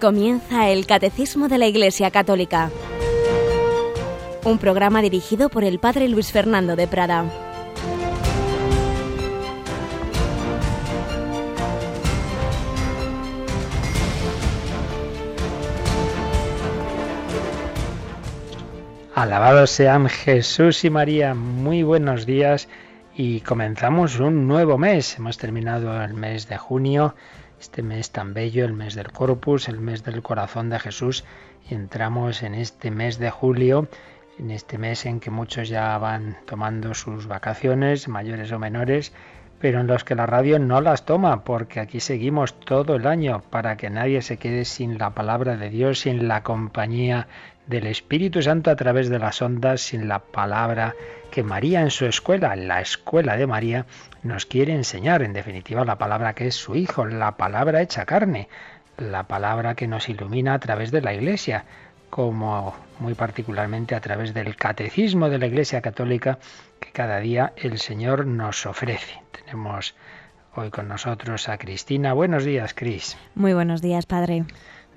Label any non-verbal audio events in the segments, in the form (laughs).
Comienza el Catecismo de la Iglesia Católica, un programa dirigido por el Padre Luis Fernando de Prada. Alabados sean Jesús y María, muy buenos días y comenzamos un nuevo mes. Hemos terminado el mes de junio, este mes tan bello, el mes del Corpus, el mes del corazón de Jesús, y entramos en este mes de julio, en este mes en que muchos ya van tomando sus vacaciones, mayores o menores, pero en los que la radio no las toma, porque aquí seguimos todo el año para que nadie se quede sin la palabra de Dios, sin la compañía del Espíritu Santo a través de las ondas, sin la palabra que María en su escuela, en la escuela de María, nos quiere enseñar, en definitiva, la palabra que es su Hijo, la palabra hecha carne, la palabra que nos ilumina a través de la Iglesia, como muy particularmente a través del catecismo de la Iglesia Católica que cada día el Señor nos ofrece. Tenemos hoy con nosotros a Cristina. Buenos días, Cris. Muy buenos días, Padre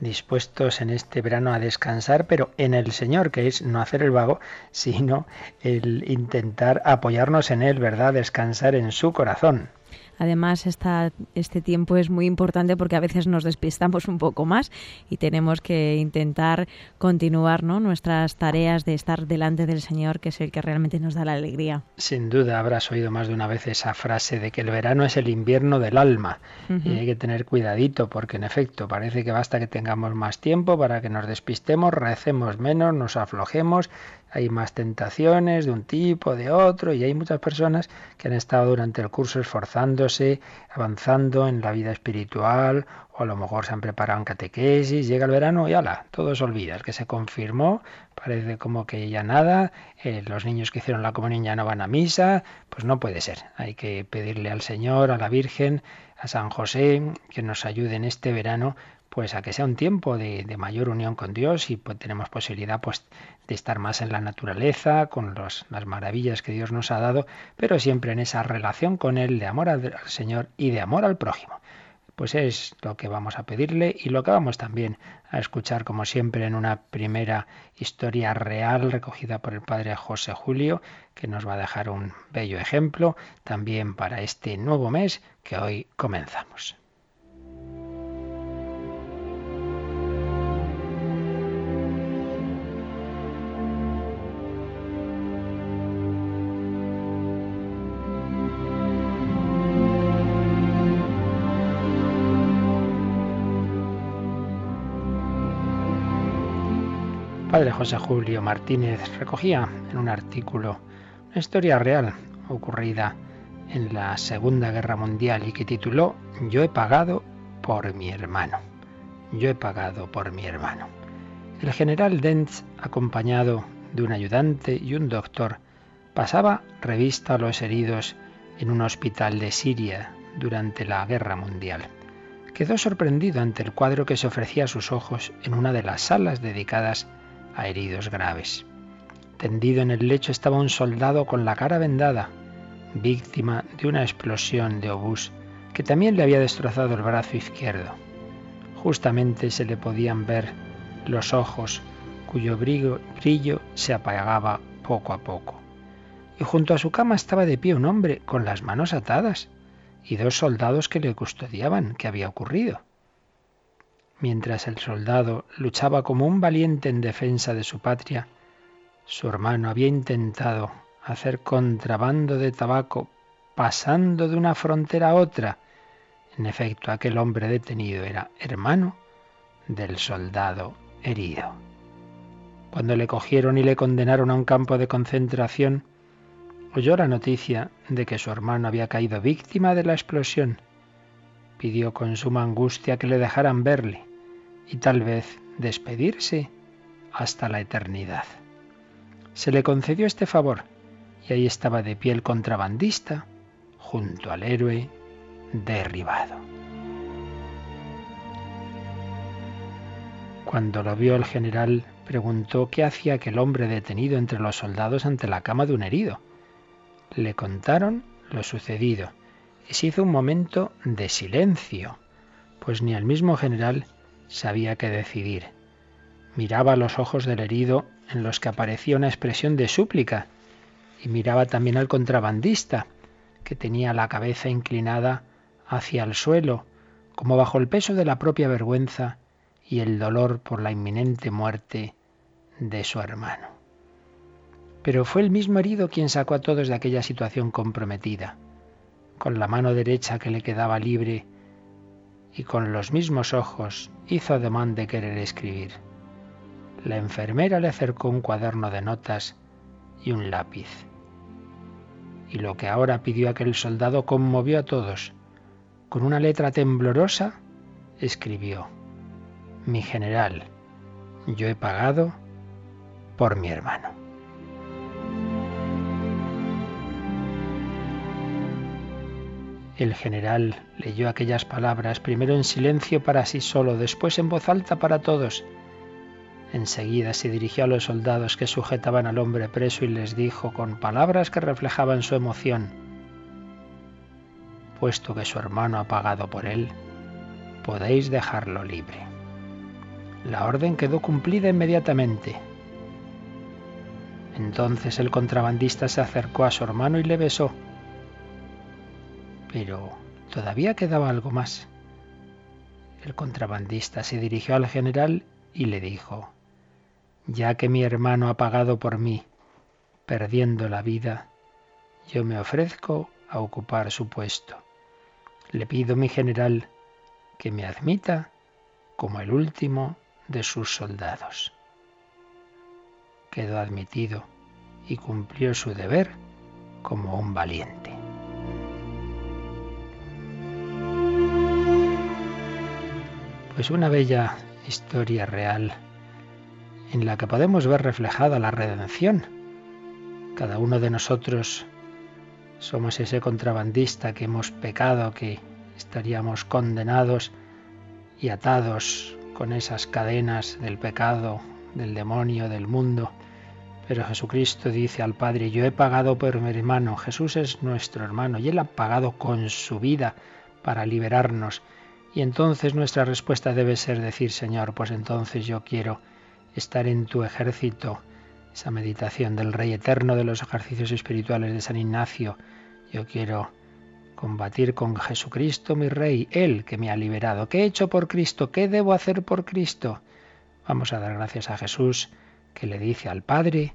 dispuestos en este verano a descansar, pero en el Señor, que es no hacer el vago, sino el intentar apoyarnos en Él, ¿verdad? Descansar en su corazón. Además, esta, este tiempo es muy importante porque a veces nos despistamos un poco más y tenemos que intentar continuar ¿no? nuestras tareas de estar delante del Señor, que es el que realmente nos da la alegría. Sin duda habrás oído más de una vez esa frase de que el verano es el invierno del alma y hay que tener cuidadito porque en efecto parece que basta que tengamos más tiempo para que nos despistemos, recemos menos, nos aflojemos, hay más tentaciones de un tipo, de otro, y hay muchas personas que han estado durante el curso esforzándose, avanzando en la vida espiritual, o a lo mejor se han preparado en catequesis, llega el verano y ala, todo se olvida. El que se confirmó, parece como que ya nada, eh, los niños que hicieron la comunión ya no van a misa, pues no puede ser. Hay que pedirle al Señor, a la Virgen, a San José, que nos ayude en este verano pues a que sea un tiempo de, mayor unión con Dios y pues, tenemos posibilidad pues de estar más en la naturaleza, con las maravillas que Dios nos ha dado, pero siempre en esa relación con Él de amor al, Señor y de amor al prójimo. Pues es lo que vamos a pedirle y lo que vamos también a escuchar, como siempre, en una primera historia real recogida por el padre José Julio, que nos va a dejar un bello ejemplo también para este nuevo mes que hoy comenzamos. Padre José Julio Martínez recogía en un artículo una historia real ocurrida en la Segunda Guerra Mundial y que tituló Yo he pagado por mi hermano. Yo he pagado por mi hermano. El general Dentz, acompañado de un ayudante y un doctor, pasaba revista a los heridos en un hospital de Siria durante la Guerra Mundial. Quedó sorprendido ante el cuadro que se ofrecía a sus ojos en una de las salas dedicadas a heridos graves. Tendido en el lecho estaba un soldado con la cara vendada, víctima de una explosión de obús que también le había destrozado el brazo izquierdo. Justamente se le podían ver los ojos cuyo brillo, se apagaba poco a poco. Y junto a su cama estaba de pie un hombre con las manos atadas y dos soldados que le custodiaban. ¿Qué había ocurrido? Mientras el soldado luchaba como un valiente en defensa de su patria, su hermano había intentado hacer contrabando de tabaco pasando de una frontera a otra. En efecto, aquel hombre detenido era hermano del soldado herido. Cuando le cogieron y le condenaron a un campo de concentración, oyó la noticia de que su hermano había caído víctima de la explosión. Pidió con suma angustia que le dejaran verle y tal vez despedirse hasta la eternidad. Se le concedió este favor y ahí estaba de pie el contrabandista junto al héroe derribado. Cuando lo vio el general, preguntó qué hacía aquel hombre detenido entre los soldados ante la cama de un herido. Le contaron lo sucedido y se hizo un momento de silencio, pues ni el mismo general sabía qué decidir. Miraba los ojos del herido en los que aparecía una expresión de súplica y miraba también al contrabandista, que tenía la cabeza inclinada hacia el suelo, como bajo el peso de la propia vergüenza y el dolor por la inminente muerte de su hermano. Pero fue el mismo herido quien sacó a todos de aquella situación comprometida. Con la mano derecha que le quedaba libre y con los mismos ojos hizo ademán de querer escribir. La enfermera le acercó un cuaderno de notas y un lápiz. Y lo que ahora pidió aquel soldado conmovió a todos. Con una letra temblorosa escribió, Mi general, yo he pagado por mi hermano. El general leyó aquellas palabras, primero en silencio para sí solo, después en voz alta para todos. Enseguida se dirigió a los soldados que sujetaban al hombre preso y les dijo con palabras que reflejaban su emoción, puesto que su hermano ha pagado por él, podéis dejarlo libre. La orden quedó cumplida inmediatamente. Entonces el contrabandista se acercó a su hermano y le besó. Pero todavía quedaba algo más. El contrabandista se dirigió al general y le dijo, ya que mi hermano ha pagado por mí, perdiendo la vida, yo me ofrezco a ocupar su puesto. Le pido, mi general, que me admita como el último de sus soldados. Quedó admitido y cumplió su deber como un valiente. Pues una bella historia real en la que podemos ver reflejada la redención. Cada uno de nosotros somos ese contrabandista que hemos pecado, que estaríamos condenados y atados con esas cadenas del pecado, del demonio, del mundo. Pero Jesucristo dice al Padre, yo he pagado por mi hermano, Jesús es nuestro hermano y Él ha pagado con su vida para liberarnos y entonces nuestra respuesta debe ser decir, Señor, pues entonces yo quiero estar en tu ejército. Esa meditación del Rey Eterno de los ejercicios espirituales de San Ignacio. Yo quiero combatir con Jesucristo, mi Rey, Él que me ha liberado. ¿Qué he hecho por Cristo? ¿Qué debo hacer por Cristo? Vamos a dar gracias a Jesús que le dice al Padre,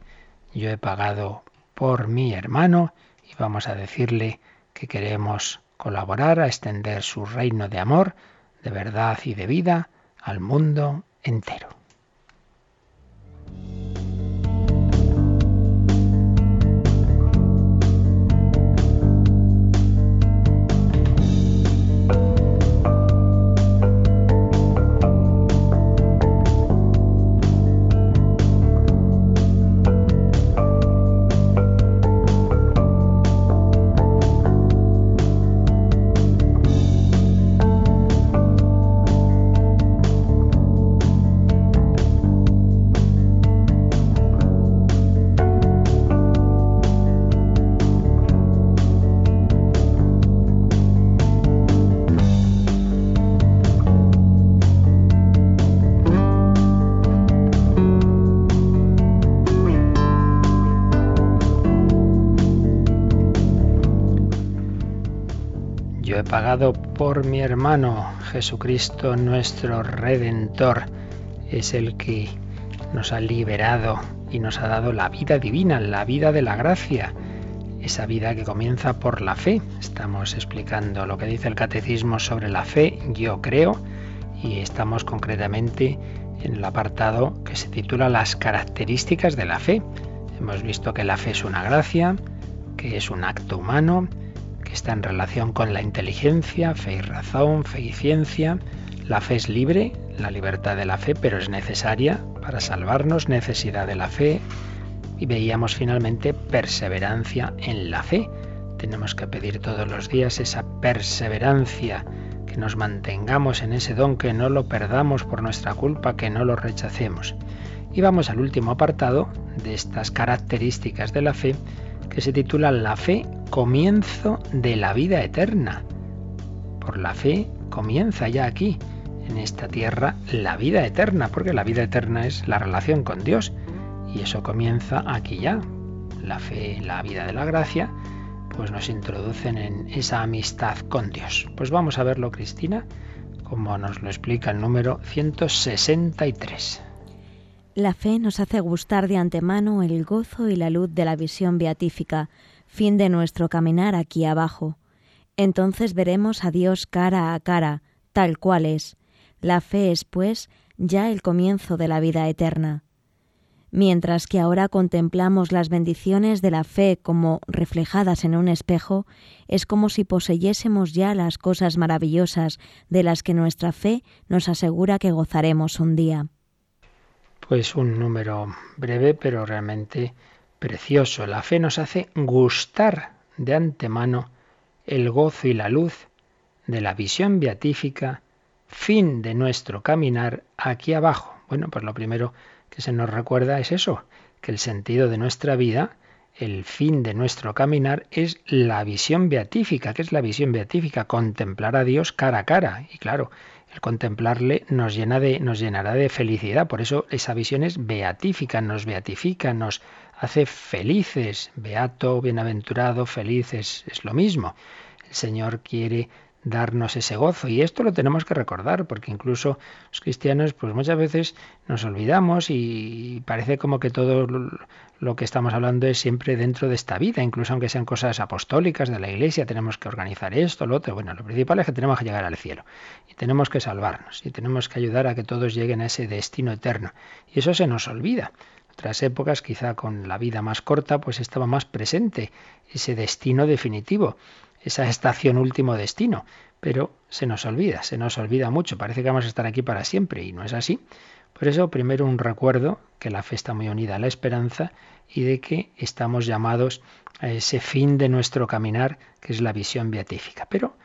yo he pagado por mi hermano y vamos a decirle que queremos colaborar a extender su reino de amor, de verdad y de vida al mundo entero. Pagado por mi hermano Jesucristo nuestro Redentor. Es el que nos ha liberado y nos ha dado la vida divina, la vida de la gracia, esa vida que comienza por la fe. Estamos explicando lo que dice el catecismo sobre la fe, yo creo, y estamos concretamente en el apartado que se titula Las características de la fe. Hemos visto que la fe es una gracia, que es un acto humano, que está en relación con la inteligencia, fe y razón, fe y ciencia. La fe es libre, la libertad de la fe, pero es necesaria para salvarnos, necesidad de la fe. Y veíamos finalmente perseverancia en la fe. Tenemos que pedir todos los días esa perseverancia, que nos mantengamos en ese don, que no lo perdamos por nuestra culpa, que no lo rechacemos. Y vamos al último apartado de estas características de la fe, que se titula La fe, comienzo de la vida eterna. Por la fe comienza ya aquí, en esta tierra la vida eterna, porque la vida eterna es la relación con Dios. Y eso comienza aquí ya. La fe, la vida de la gracia, pues nos introducen en esa amistad con Dios. Pues vamos a verlo, Cristina, como nos lo explica el número 163. La fe nos hace gustar de antemano el gozo y la luz de la visión beatífica, fin de nuestro caminar aquí abajo. Entonces veremos a Dios cara a cara, tal cual es. La fe es, pues, ya el comienzo de la vida eterna. Mientras que ahora contemplamos las bendiciones de la fe como reflejadas en un espejo, es como si poseyésemos ya las cosas maravillosas de las que nuestra fe nos asegura que gozaremos un día. Pues un número breve, pero realmente precioso. La fe nos hace gustar de antemano el gozo y la luz de la visión beatífica, fin de nuestro caminar aquí abajo. Bueno, pues lo primero que se nos recuerda es eso, que el sentido de nuestra vida, el fin de nuestro caminar es la visión beatífica. ¿Qué es la visión beatífica? Contemplar a Dios cara a cara. Y claro, el contemplarle nos, llena de, nos llenará de felicidad. Por eso esa visión es beatífica, nos beatifica, nos hace felices. Beato, bienaventurado, felices, es lo mismo. El Señor quiere darnos ese gozo. Y esto lo tenemos que recordar, porque incluso los cristianos, pues muchas veces nos olvidamos y parece como que todo lo que estamos hablando es siempre dentro de esta vida, incluso aunque sean cosas apostólicas de la iglesia, tenemos que organizar esto, lo otro. Bueno, lo principal es que tenemos que llegar al cielo y tenemos que salvarnos y tenemos que ayudar a que todos lleguen a ese destino eterno. Y eso se nos olvida otras épocas, quizá con la vida más corta, pues estaba más presente ese destino definitivo esa estación último destino. Pero se nos olvida, se nos olvida mucho. Parece que vamos a estar aquí para siempre y no es así. Por eso, primero un recuerdo que la fe está muy unida a la esperanza y de que estamos llamados a ese fin de nuestro caminar, que es la visión beatífica. Pero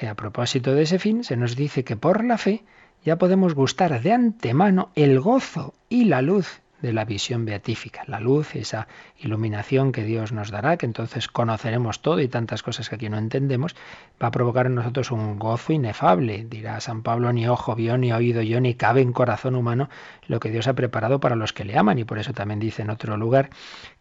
eh, a propósito de ese fin, se nos dice que por la fe ya podemos gustar de antemano el gozo y la luz de la visión beatífica, la luz, esa iluminación que Dios nos dará, que entonces conoceremos todo y tantas cosas que aquí no entendemos, va a provocar en nosotros un gozo inefable. Dirá San Pablo, ni ojo vio, ni oído yo, ni cabe en corazón humano lo que Dios ha preparado para los que le aman. Y por eso también dice en otro lugar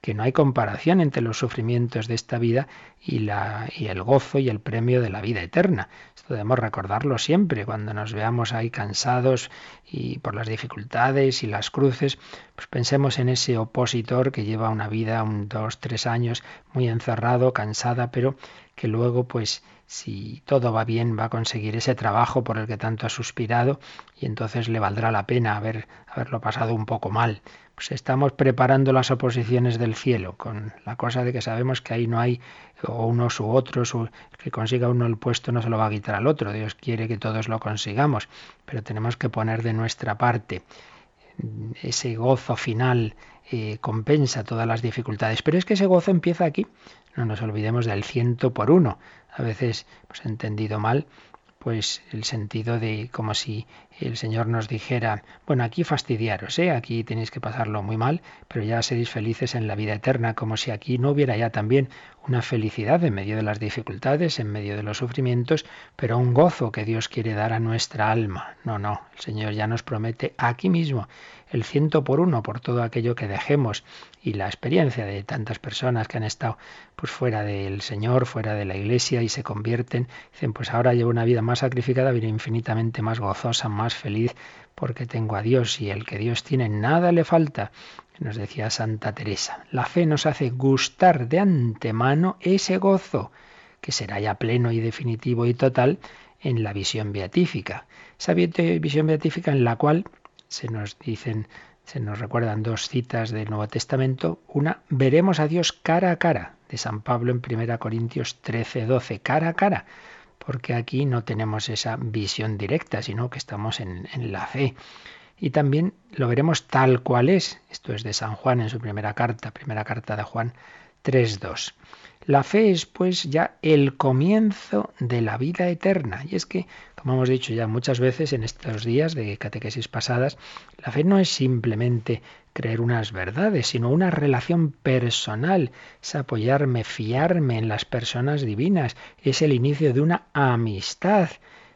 que no hay comparación entre los sufrimientos de esta vida y, la, y el gozo y el premio de la vida eterna. Esto debemos recordarlo siempre, cuando nos veamos ahí cansados y por las dificultades y las cruces, pues pensemos en ese opositor que lleva una vida, un dos, tres años, muy encerrado, cansada, pero que luego, pues, si todo va bien, va a conseguir ese trabajo por el que tanto ha suspirado y entonces le valdrá la pena haber, haberlo pasado un poco mal. Pues estamos preparando las oposiciones del cielo, con la cosa de que sabemos que ahí no hay o unos u otros, que consiga uno el puesto no se lo va a quitar al otro. Dios quiere que todos lo consigamos, pero tenemos que poner de nuestra parte ese gozo final eh, compensa todas las dificultades. Pero es que ese gozo empieza aquí. No nos olvidemos del ciento por uno. A veces hemos entendido mal pues el sentido de como si el Señor nos dijera, bueno, aquí fastidiaros, ¿eh? aquí tenéis que pasarlo muy mal, pero ya seréis felices en la vida eterna, como si aquí no hubiera ya también una felicidad en medio de las dificultades, en medio de los sufrimientos, pero un gozo que Dios quiere dar a nuestra alma. No, no, el Señor ya nos promete aquí mismo el ciento por uno por todo aquello que dejemos y la experiencia de tantas personas que han estado pues fuera del Señor, fuera de la iglesia y se convierten, dicen pues ahora llevo una vida más sacrificada, pero infinitamente más gozosa, más feliz porque tengo a Dios y el que Dios tiene nada le falta. Nos decía Santa Teresa, la fe nos hace gustar de antemano ese gozo que será ya pleno y definitivo y total en la visión beatífica. Esa visión beatífica en la cual se nos dicen, se nos recuerdan dos citas del Nuevo Testamento. Una, veremos a Dios cara a cara, de San Pablo en 1 Corintios 13, 12, cara a cara, porque aquí no tenemos esa visión directa, sino que estamos en, en la fe. Y también lo veremos tal cual es. Esto es de San Juan en su primera carta, primera carta de Juan 3.2. La fe es pues ya el comienzo de la vida eterna. Y es que, como hemos dicho ya muchas veces en estos días de catequesis pasadas, la fe no es simplemente creer unas verdades, sino una relación personal, es apoyarme, fiarme en las personas divinas, es el inicio de una amistad.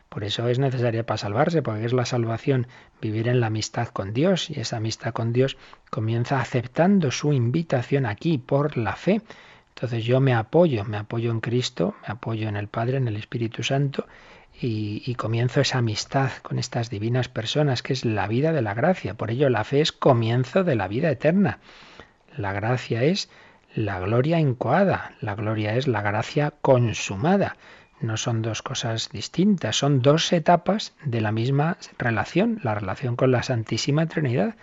Por eso es necesaria para salvarse, porque es la salvación vivir en la amistad con Dios y esa amistad con Dios comienza aceptando su invitación aquí por la fe. Entonces yo me apoyo, me apoyo en Cristo, me apoyo en el Padre, en el Espíritu Santo y, comienzo esa amistad con estas divinas personas, que es la vida de la gracia. Por ello la fe es comienzo de la vida eterna. La gracia es la gloria incoada, la gloria es la gracia consumada. No son dos cosas distintas, son dos etapas de la misma relación, la relación con la Santísima Trinidad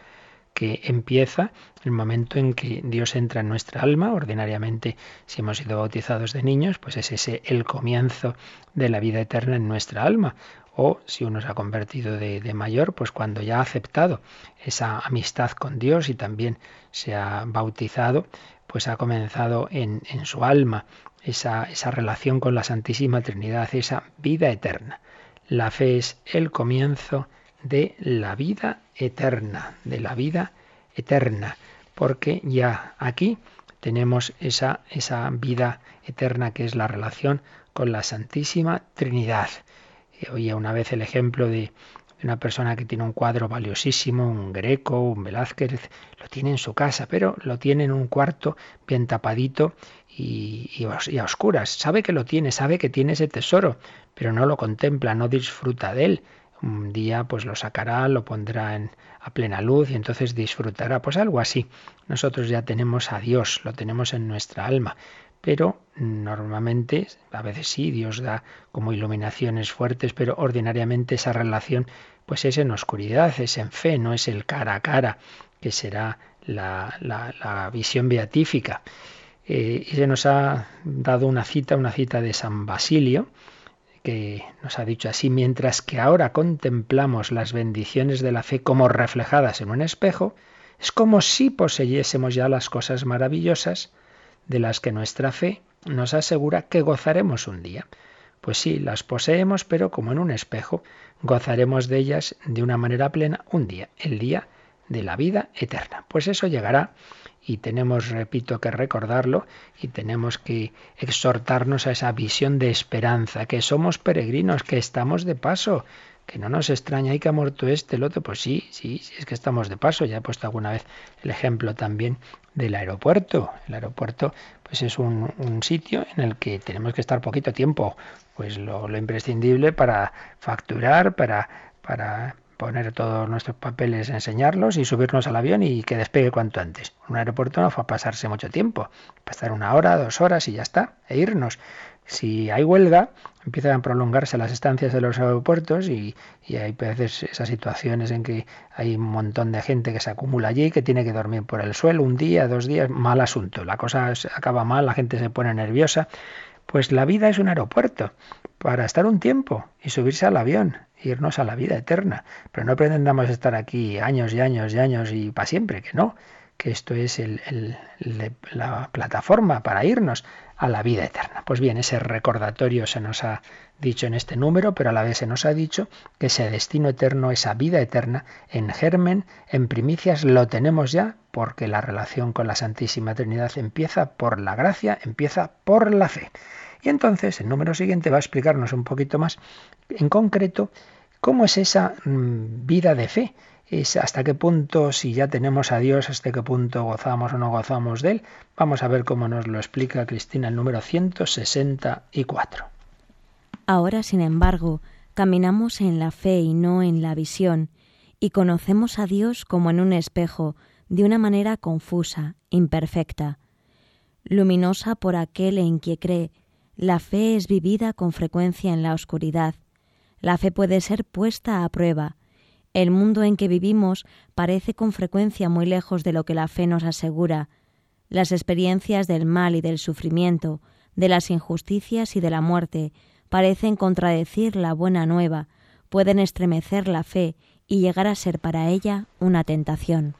que empieza el momento en que Dios entra en nuestra alma. Ordinariamente, si hemos sido bautizados de niños, pues es ese el comienzo de la vida eterna en nuestra alma. O si uno se ha convertido de, de mayor, pues cuando ya ha aceptado esa amistad con Dios y también se ha bautizado, pues ha comenzado en, en su alma esa, esa relación con la Santísima Trinidad, esa vida eterna. La fe es el comienzo de la vida eterna, de la vida eterna, porque ya aquí tenemos esa, esa vida eterna que es la relación con la Santísima Trinidad. Eh, oía una vez el ejemplo de una persona que tiene un cuadro valiosísimo, un Greco, un Velázquez, lo tiene en su casa, pero lo tiene en un cuarto bien tapadito y, y, a oscuras. Sabe que lo tiene, sabe que tiene ese tesoro, pero no lo contempla, no disfruta de él un día pues lo sacará, lo pondrá en, a plena luz y entonces disfrutará. Pues algo así. Nosotros ya tenemos a Dios, lo tenemos en nuestra alma. Pero normalmente, a veces sí, Dios da como iluminaciones fuertes, pero ordinariamente esa relación pues es en oscuridad, es en fe, no es el cara a cara, que será la, la, la visión beatífica. Eh, y se nos ha dado una cita, una cita de San Basilio, que nos ha dicho así, mientras que ahora contemplamos las bendiciones de la fe como reflejadas en un espejo, es como si poseyésemos ya las cosas maravillosas de las que nuestra fe nos asegura que gozaremos un día. Pues sí, las poseemos, pero como en un espejo, gozaremos de ellas de una manera plena un día, el día de la vida eterna. Pues eso llegará y tenemos, repito, que recordarlo y tenemos que exhortarnos a esa visión de esperanza, que somos peregrinos, que estamos de paso, que no nos extraña y que ha muerto este, el otro, pues sí, sí, sí, es que estamos de paso. Ya he puesto alguna vez el ejemplo también del aeropuerto. El aeropuerto pues es un, un sitio en el que tenemos que estar poquito tiempo, pues lo, lo imprescindible para facturar, para, para poner todos nuestros papeles, enseñarlos y subirnos al avión y que despegue cuanto antes. Un aeropuerto no fue a pasarse mucho tiempo, pasar una hora, dos horas y ya está, e irnos. Si hay huelga, empiezan a prolongarse las estancias de los aeropuertos y, y hay veces esas situaciones en que hay un montón de gente que se acumula allí, que tiene que dormir por el suelo un día, dos días, mal asunto. La cosa acaba mal, la gente se pone nerviosa. Pues la vida es un aeropuerto para estar un tiempo y subirse al avión irnos a la vida eterna. Pero no pretendamos estar aquí años y años y años y para siempre, que no, que esto es la plataforma para irnos a la vida eterna. Pues bien, ese recordatorio se nos ha dicho en este número, pero a la vez se nos ha dicho que ese destino eterno, esa vida eterna, en germen, en primicias, lo tenemos ya, porque la relación con la Santísima Trinidad empieza por la gracia, empieza por la fe. Y entonces el número siguiente va a explicarnos un poquito más en concreto ¿Cómo es esa mm, vida de fe? Es hasta qué punto, si ya tenemos a Dios, hasta qué punto gozamos o no gozamos de Él. Vamos a ver cómo nos lo explica Cristina el número 164. Ahora, sin embargo, caminamos en la fe y no en la visión, y conocemos a Dios como en un espejo, de una manera confusa, imperfecta. Luminosa por aquel en quien cree, la fe es vivida con frecuencia en la oscuridad, la fe puede ser puesta a prueba. El mundo en que vivimos parece con frecuencia muy lejos de lo que la fe nos asegura. Las experiencias del mal y del sufrimiento, de las injusticias y de la muerte, parecen contradecir la buena nueva, pueden estremecer la fe y llegar a ser para ella una tentación.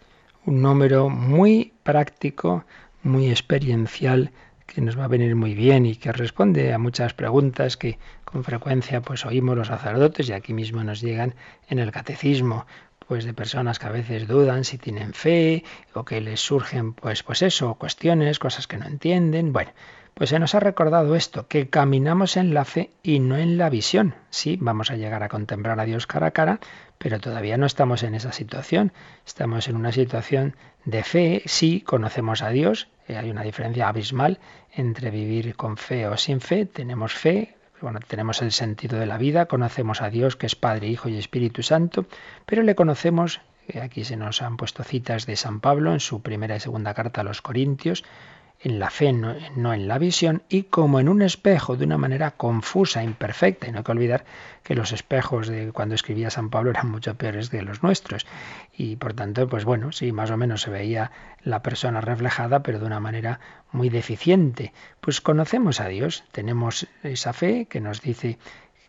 Un número muy práctico, muy experiencial que nos va a venir muy bien y que responde a muchas preguntas que con frecuencia pues oímos los sacerdotes y aquí mismo nos llegan en el catecismo pues de personas que a veces dudan si tienen fe o que les surgen pues pues eso, cuestiones, cosas que no entienden. Bueno, Pues se nos ha recordado esto, que caminamos en la fe y no en la visión. Sí, vamos a llegar a contemplar a Dios cara a cara, pero todavía no estamos en esa situación. Estamos en una situación de fe, sí, conocemos a Dios, eh, hay una diferencia abismal entre vivir con fe o sin fe. Tenemos fe, bueno, tenemos el sentido de la vida, conocemos a Dios que es Padre, Hijo y Espíritu Santo, pero le conocemos, eh, aquí se nos han puesto citas de San Pablo en su primera y segunda carta a los Corintios, en la fe, no, en la visión, y como en un espejo, de una manera confusa, imperfecta. Y no hay que olvidar que los espejos de cuando escribía San Pablo eran mucho peores que los nuestros. Y por tanto, pues bueno, sí, más o menos se veía la persona reflejada, pero de una manera muy deficiente. Pues conocemos a Dios, tenemos esa fe que nos dice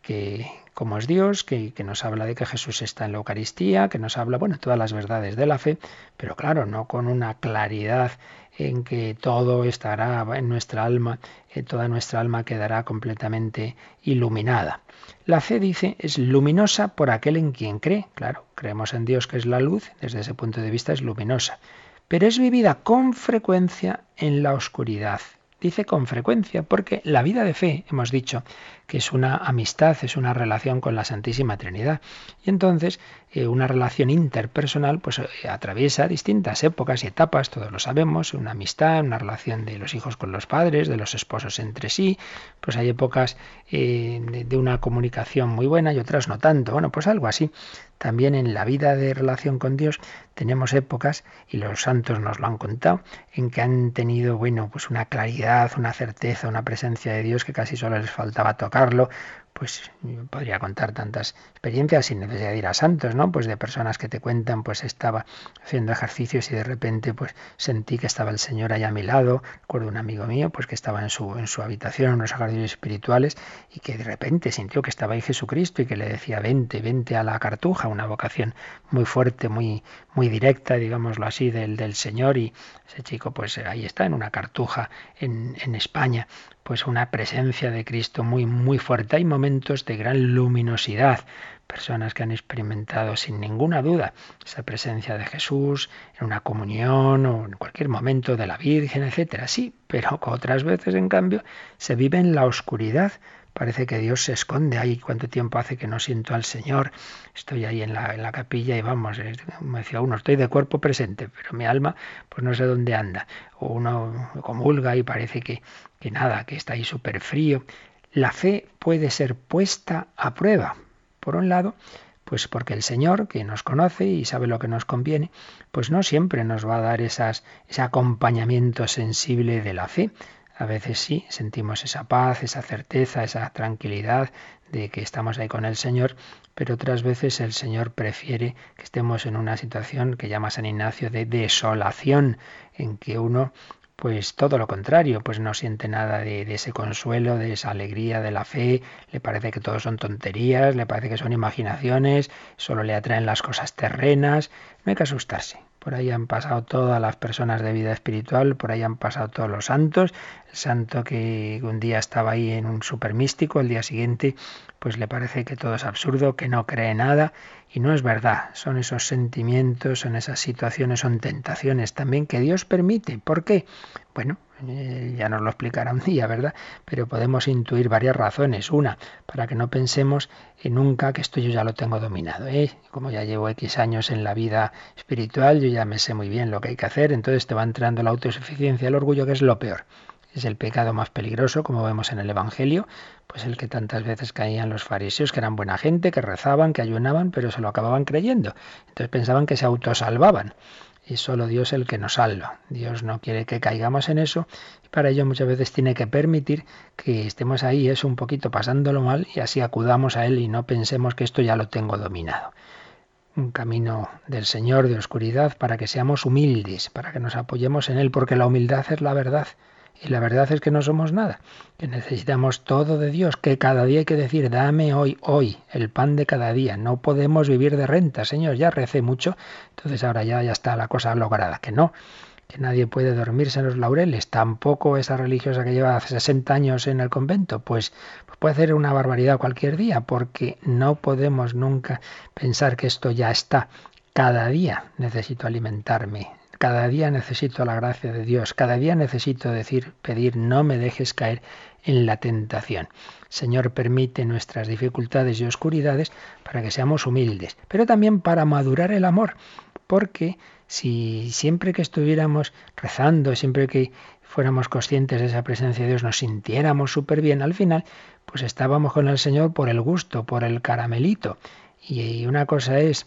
que como es Dios, que, que, nos habla de que Jesús está en la Eucaristía, que nos habla, bueno, todas las verdades de la fe, pero claro, no con una claridad en que todo estará en nuestra alma, eh, toda nuestra alma quedará completamente iluminada. La fe, dice, es luminosa por aquel en quien cree. Claro, creemos en Dios que es la luz, desde ese punto de vista es luminosa, pero es vivida con frecuencia en la oscuridad. Dice con frecuencia, porque la vida de fe, hemos dicho, que es una amistad, es una relación con la Santísima Trinidad. Y entonces eh, una relación interpersonal pues eh, atraviesa distintas épocas y etapas, todos lo sabemos, una amistad, una relación de los hijos con los padres, de los esposos entre sí, pues hay épocas eh, de, una comunicación muy buena y otras no tanto. Bueno, pues algo así. También en la vida de relación con Dios tenemos épocas, y los santos nos lo han contado, en que han tenido, bueno, pues una claridad, una certeza, una presencia de Dios que casi solo les faltaba tocarlo, pues podría contar tantas experiencias sin necesidad de ir a santos, ¿no? Pues de personas que te cuentan, pues estaba haciendo ejercicios y de repente pues sentí que estaba el Señor allá a mi lado. Recuerdo un amigo mío, pues que estaba en su, en su habitación, en unos jardines espirituales, y que de repente sintió que estaba ahí Jesucristo y que le decía, vente, vente a la cartuja, una vocación muy fuerte, muy, muy directa, digámoslo así, del, del Señor. Y ese chico, pues ahí está, en una cartuja en, en España pues una presencia de Cristo muy muy fuerte. Hay momentos de gran luminosidad, personas que han experimentado sin ninguna duda esa presencia de Jesús en una comunión o en cualquier momento de la Virgen, etcétera. Sí, pero (laughs) otras veces en cambio se vive en la oscuridad. Parece que Dios se esconde ahí. ¿Cuánto tiempo hace que no siento al Señor? Estoy ahí en la, en la capilla y vamos, como decía uno, estoy de cuerpo presente, pero mi alma pues no sé dónde anda. O uno comulga y parece que, que nada, que está ahí súper frío. La fe puede ser puesta a prueba. Por un lado, pues porque el Señor, que nos conoce y sabe lo que nos conviene, pues no siempre nos va a dar esas, ese acompañamiento sensible de la fe. A veces sí, sentimos esa paz, esa certeza, esa tranquilidad de que estamos ahí con el Señor, pero otras veces el Señor prefiere que estemos en una situación que llama San Ignacio de desolación, en que uno pues todo lo contrario, pues no siente nada de, ese consuelo, de esa alegría de la fe, le parece que todo son tonterías, le parece que son imaginaciones, solo le atraen las cosas terrenas, no hay que asustarse. Por ahí han pasado todas las personas de vida espiritual, por ahí han pasado todos los santos. Santo que un día estaba ahí en un super místico, el día siguiente pues le parece que todo es absurdo, que no cree nada y no es verdad. Son esos sentimientos, son esas situaciones, son tentaciones también que Dios permite. ¿Por qué? Bueno, eh, ya nos lo explicará un día, ¿verdad? Pero podemos intuir varias razones. Una, para que no pensemos en nunca que esto yo ya lo tengo dominado. ¿eh? Como ya llevo X años en la vida espiritual, yo ya me sé muy bien lo que hay que hacer, entonces te va entrando la autosuficiencia, el orgullo, que es lo peor. Es el pecado más peligroso, como vemos en el Evangelio, pues el que tantas veces caían los fariseos, que eran buena gente, que rezaban, que ayunaban, pero se lo acababan creyendo. Entonces pensaban que se autosalvaban y solo Dios el que nos salva. Dios no quiere que caigamos en eso y para ello muchas veces tiene que permitir que estemos ahí, es un poquito pasándolo mal y así acudamos a Él y no pensemos que esto ya lo tengo dominado. Un camino del Señor de oscuridad para que seamos humildes, para que nos apoyemos en Él, porque la humildad es la verdad. Y la verdad es que no somos nada, que necesitamos todo de Dios, que cada día hay que decir, dame hoy, hoy, el pan de cada día. No podemos vivir de renta, Señor, ya recé mucho, entonces ahora ya, ya está la cosa lograda, que no, que nadie puede dormirse en los laureles, tampoco esa religiosa que lleva 60 años en el convento, pues, pues puede hacer una barbaridad cualquier día, porque no podemos nunca pensar que esto ya está. Cada día necesito alimentarme cada día necesito la gracia de Dios, cada día necesito decir, pedir, no me dejes caer en la tentación. Señor, permite nuestras dificultades y oscuridades para que seamos humildes, pero también para madurar el amor, porque si siempre que estuviéramos rezando, siempre que fuéramos conscientes de esa presencia de Dios, nos sintiéramos súper bien, al final, pues estábamos con el Señor por el gusto, por el caramelito. Y una cosa es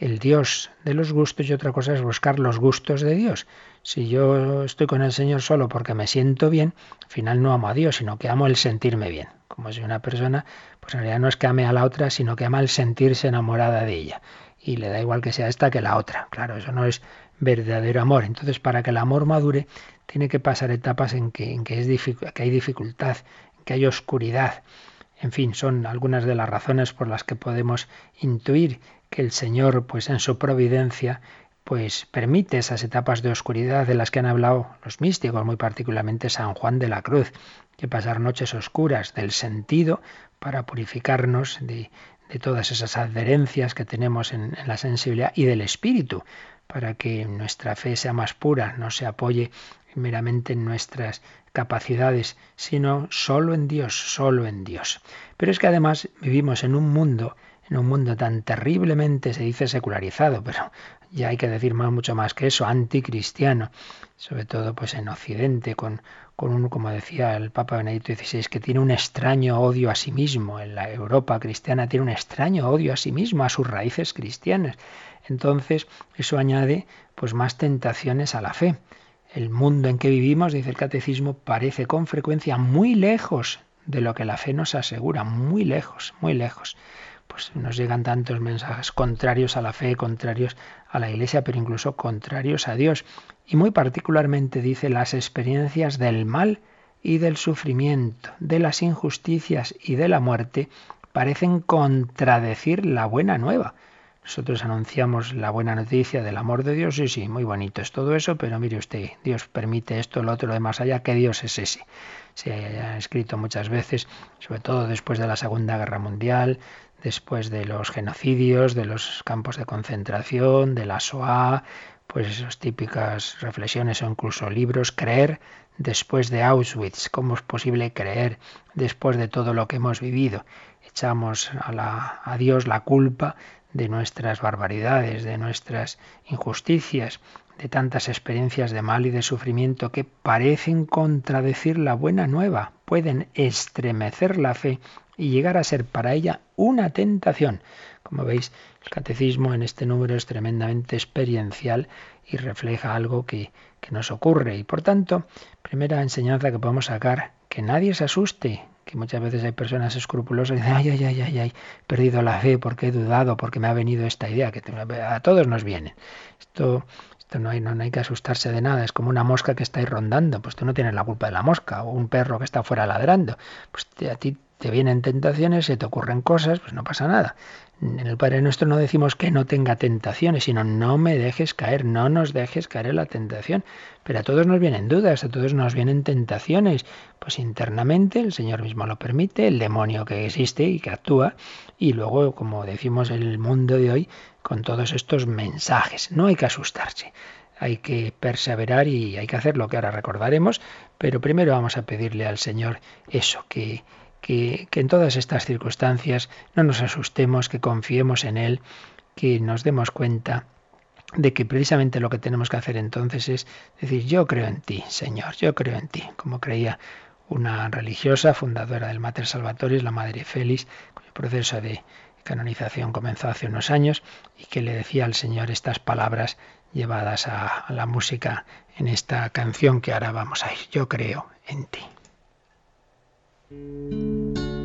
el Dios de los gustos y otra cosa es buscar los gustos de Dios. Si yo estoy con el Señor solo porque me siento bien, al final no amo a Dios, sino que amo el sentirme bien. Como si una persona, pues en realidad no es que ame a la otra, sino que ama el sentirse enamorada de ella. Y le da igual que sea esta que la otra. Claro, eso no es verdadero amor. Entonces, para que el amor madure, tiene que pasar etapas en que, que hay dificultad, en que hay oscuridad. En fin, son algunas de las razones por las que podemos intuir que el Señor, pues en su providencia, pues permite esas etapas de oscuridad de las que han hablado los místicos, muy particularmente San Juan de la Cruz, que pasar noches oscuras del sentido para purificarnos de, de todas esas adherencias que tenemos en, en la sensibilidad y del espíritu, para que nuestra fe sea más pura, no se apoye meramente en nuestras capacidades, sino solo en Dios, solo en Dios. Pero es que además vivimos en un mundo en un mundo tan terriblemente, se dice, secularizado, pero ya hay que decir mucho más que eso, anticristiano, sobre todo pues en Occidente, con, con uno, como decía el Papa Benedicto XVI, que tiene un extraño odio a sí mismo. En la Europa cristiana tiene un extraño odio a sí mismo, a sus raíces cristianas. Entonces, eso añade pues más tentaciones a la fe. El mundo en que vivimos, dice el catecismo, parece con frecuencia muy lejos de lo que la fe nos asegura, muy lejos, muy lejos pues nos llegan tantos mensajes contrarios a la fe, contrarios a la Iglesia, pero incluso contrarios a Dios. Y muy particularmente dice las experiencias del mal y del sufrimiento, de las injusticias y de la muerte, parecen contradecir la buena nueva. Nosotros anunciamos la buena noticia del amor de Dios, sí, sí, muy bonito es todo eso, pero mire usted, Dios permite esto, lo otro, lo demás allá, que Dios es ese. Se ha escrito muchas veces, sobre todo después de la Segunda Guerra Mundial, después de los genocidios, de los campos de concentración, de la SOA, pues esas típicas reflexiones o incluso libros, creer después de Auschwitz, cómo es posible creer después de todo lo que hemos vivido. Echamos a, la, a Dios la culpa de nuestras barbaridades, de nuestras injusticias, de tantas experiencias de mal y de sufrimiento que parecen contradecir la buena nueva, pueden estremecer la fe y llegar a ser para ella una tentación. Como veis, el catecismo en este número es tremendamente experiencial y refleja algo que, que nos ocurre. Y por tanto, primera enseñanza que podemos sacar, que nadie se asuste, que muchas veces hay personas escrupulosas y dicen, ay, ay, ay, ay, ay, he perdido la fe porque he dudado, porque me ha venido esta idea, que a todos nos viene. Esto esto no hay, no, hay que asustarse de nada, es como una mosca que está ahí rondando, pues tú no tienes la culpa de la mosca, o un perro que está fuera ladrando, pues a ti te vienen tentaciones, se te ocurren cosas, pues no pasa nada. En el Padre Nuestro no decimos que no tenga tentaciones, sino no me dejes caer, no nos dejes caer en la tentación. Pero a todos nos vienen dudas, a todos nos vienen tentaciones. Pues internamente el Señor mismo lo permite, el demonio que existe y que actúa, y luego, como decimos en el mundo de hoy, con todos estos mensajes. No hay que asustarse hay que perseverar y hay que hacer lo que ahora recordaremos, pero primero vamos a pedirle al Señor eso, que, que, en todas estas circunstancias no nos asustemos, que confiemos en Él, que nos demos cuenta de que precisamente lo que tenemos que hacer entonces es decir, yo creo en ti, Señor, yo creo en ti, como creía una religiosa fundadora del Mater Salvatoris, la Madre Félix, cuyo proceso de canonización comenzó hace unos años y que le decía al Señor estas palabras llevadas a, a la música en esta canción que ahora vamos a ir. Yo creo en ti. Música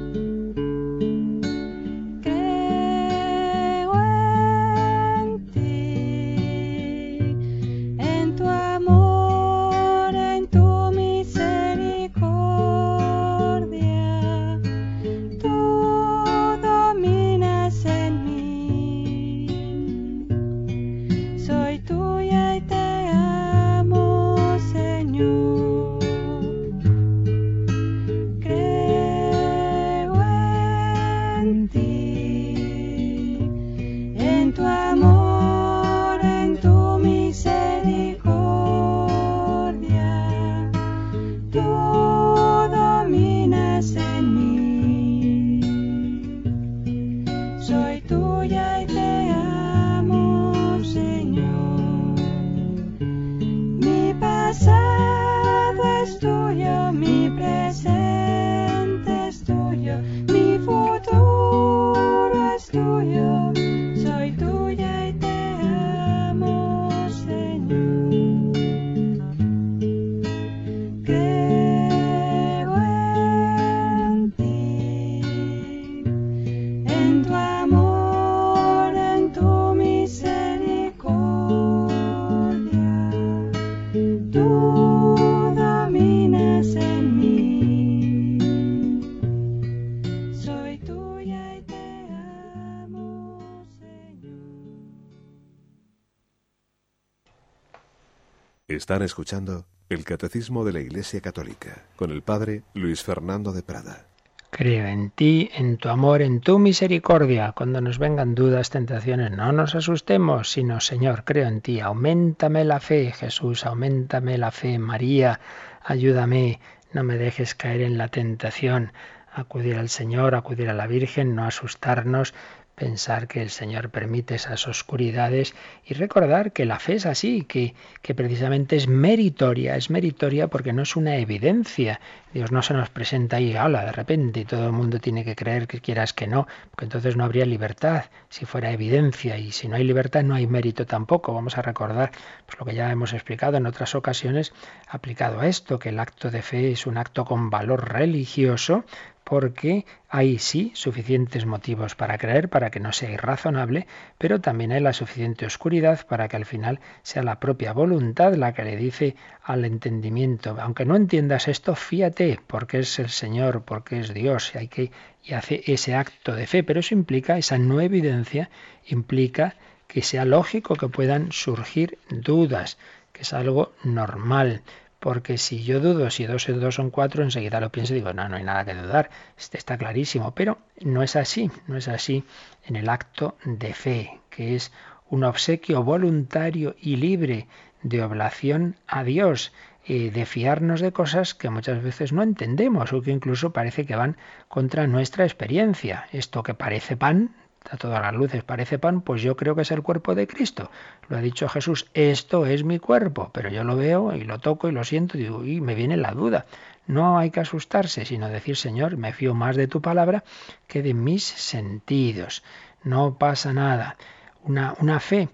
Están escuchando el Catecismo de la Iglesia Católica con el Padre Luis Fernando de Prada. Creo en ti, en tu amor, en tu misericordia. Cuando nos vengan dudas, tentaciones, no nos asustemos, sino, Señor, creo en ti. Aumentame la fe, Jesús, aumentame la fe. María, ayúdame, no me dejes caer en la tentación. Acudir al Señor, acudir a la Virgen, no asustarnos, pensar que el Señor permite esas oscuridades y recordar que la fe es así, que, que precisamente es meritoria, es meritoria porque no es una evidencia. Dios no se nos presenta ahí, hola, de repente y todo el mundo tiene que creer que quieras que no, porque entonces no habría libertad si fuera evidencia y si no hay libertad no hay mérito tampoco. Vamos a recordar pues, lo que ya hemos explicado en otras ocasiones aplicado a esto, que el acto de fe es un acto con valor religioso, porque hay sí suficientes motivos para creer, para que no sea irrazonable, pero también hay la suficiente oscuridad para que al final sea la propia voluntad la que le dice al entendimiento, aunque no entiendas esto, fíate, porque es el Señor, porque es Dios, y hay que y hace ese acto de fe, pero eso implica esa no evidencia implica que sea lógico que puedan surgir dudas, que es algo normal porque si yo dudo si dos es dos son cuatro, enseguida lo pienso y digo, no, no hay nada que dudar, este está clarísimo, pero no es así, no es así en el acto de fe, que es un obsequio voluntario y libre de oblación a Dios, y de fiarnos de cosas que muchas veces no entendemos o que incluso parece que van contra nuestra experiencia. Esto que parece pan, a todas las luces parece pan, pues yo creo que es el cuerpo de Cristo. Lo ha dicho Jesús, esto es mi cuerpo, pero yo lo veo y lo toco y lo siento y, me viene la duda. No hay que asustarse, sino decir, Señor, me fío más de tu palabra que de mis sentidos. No pasa nada. Una, una fe,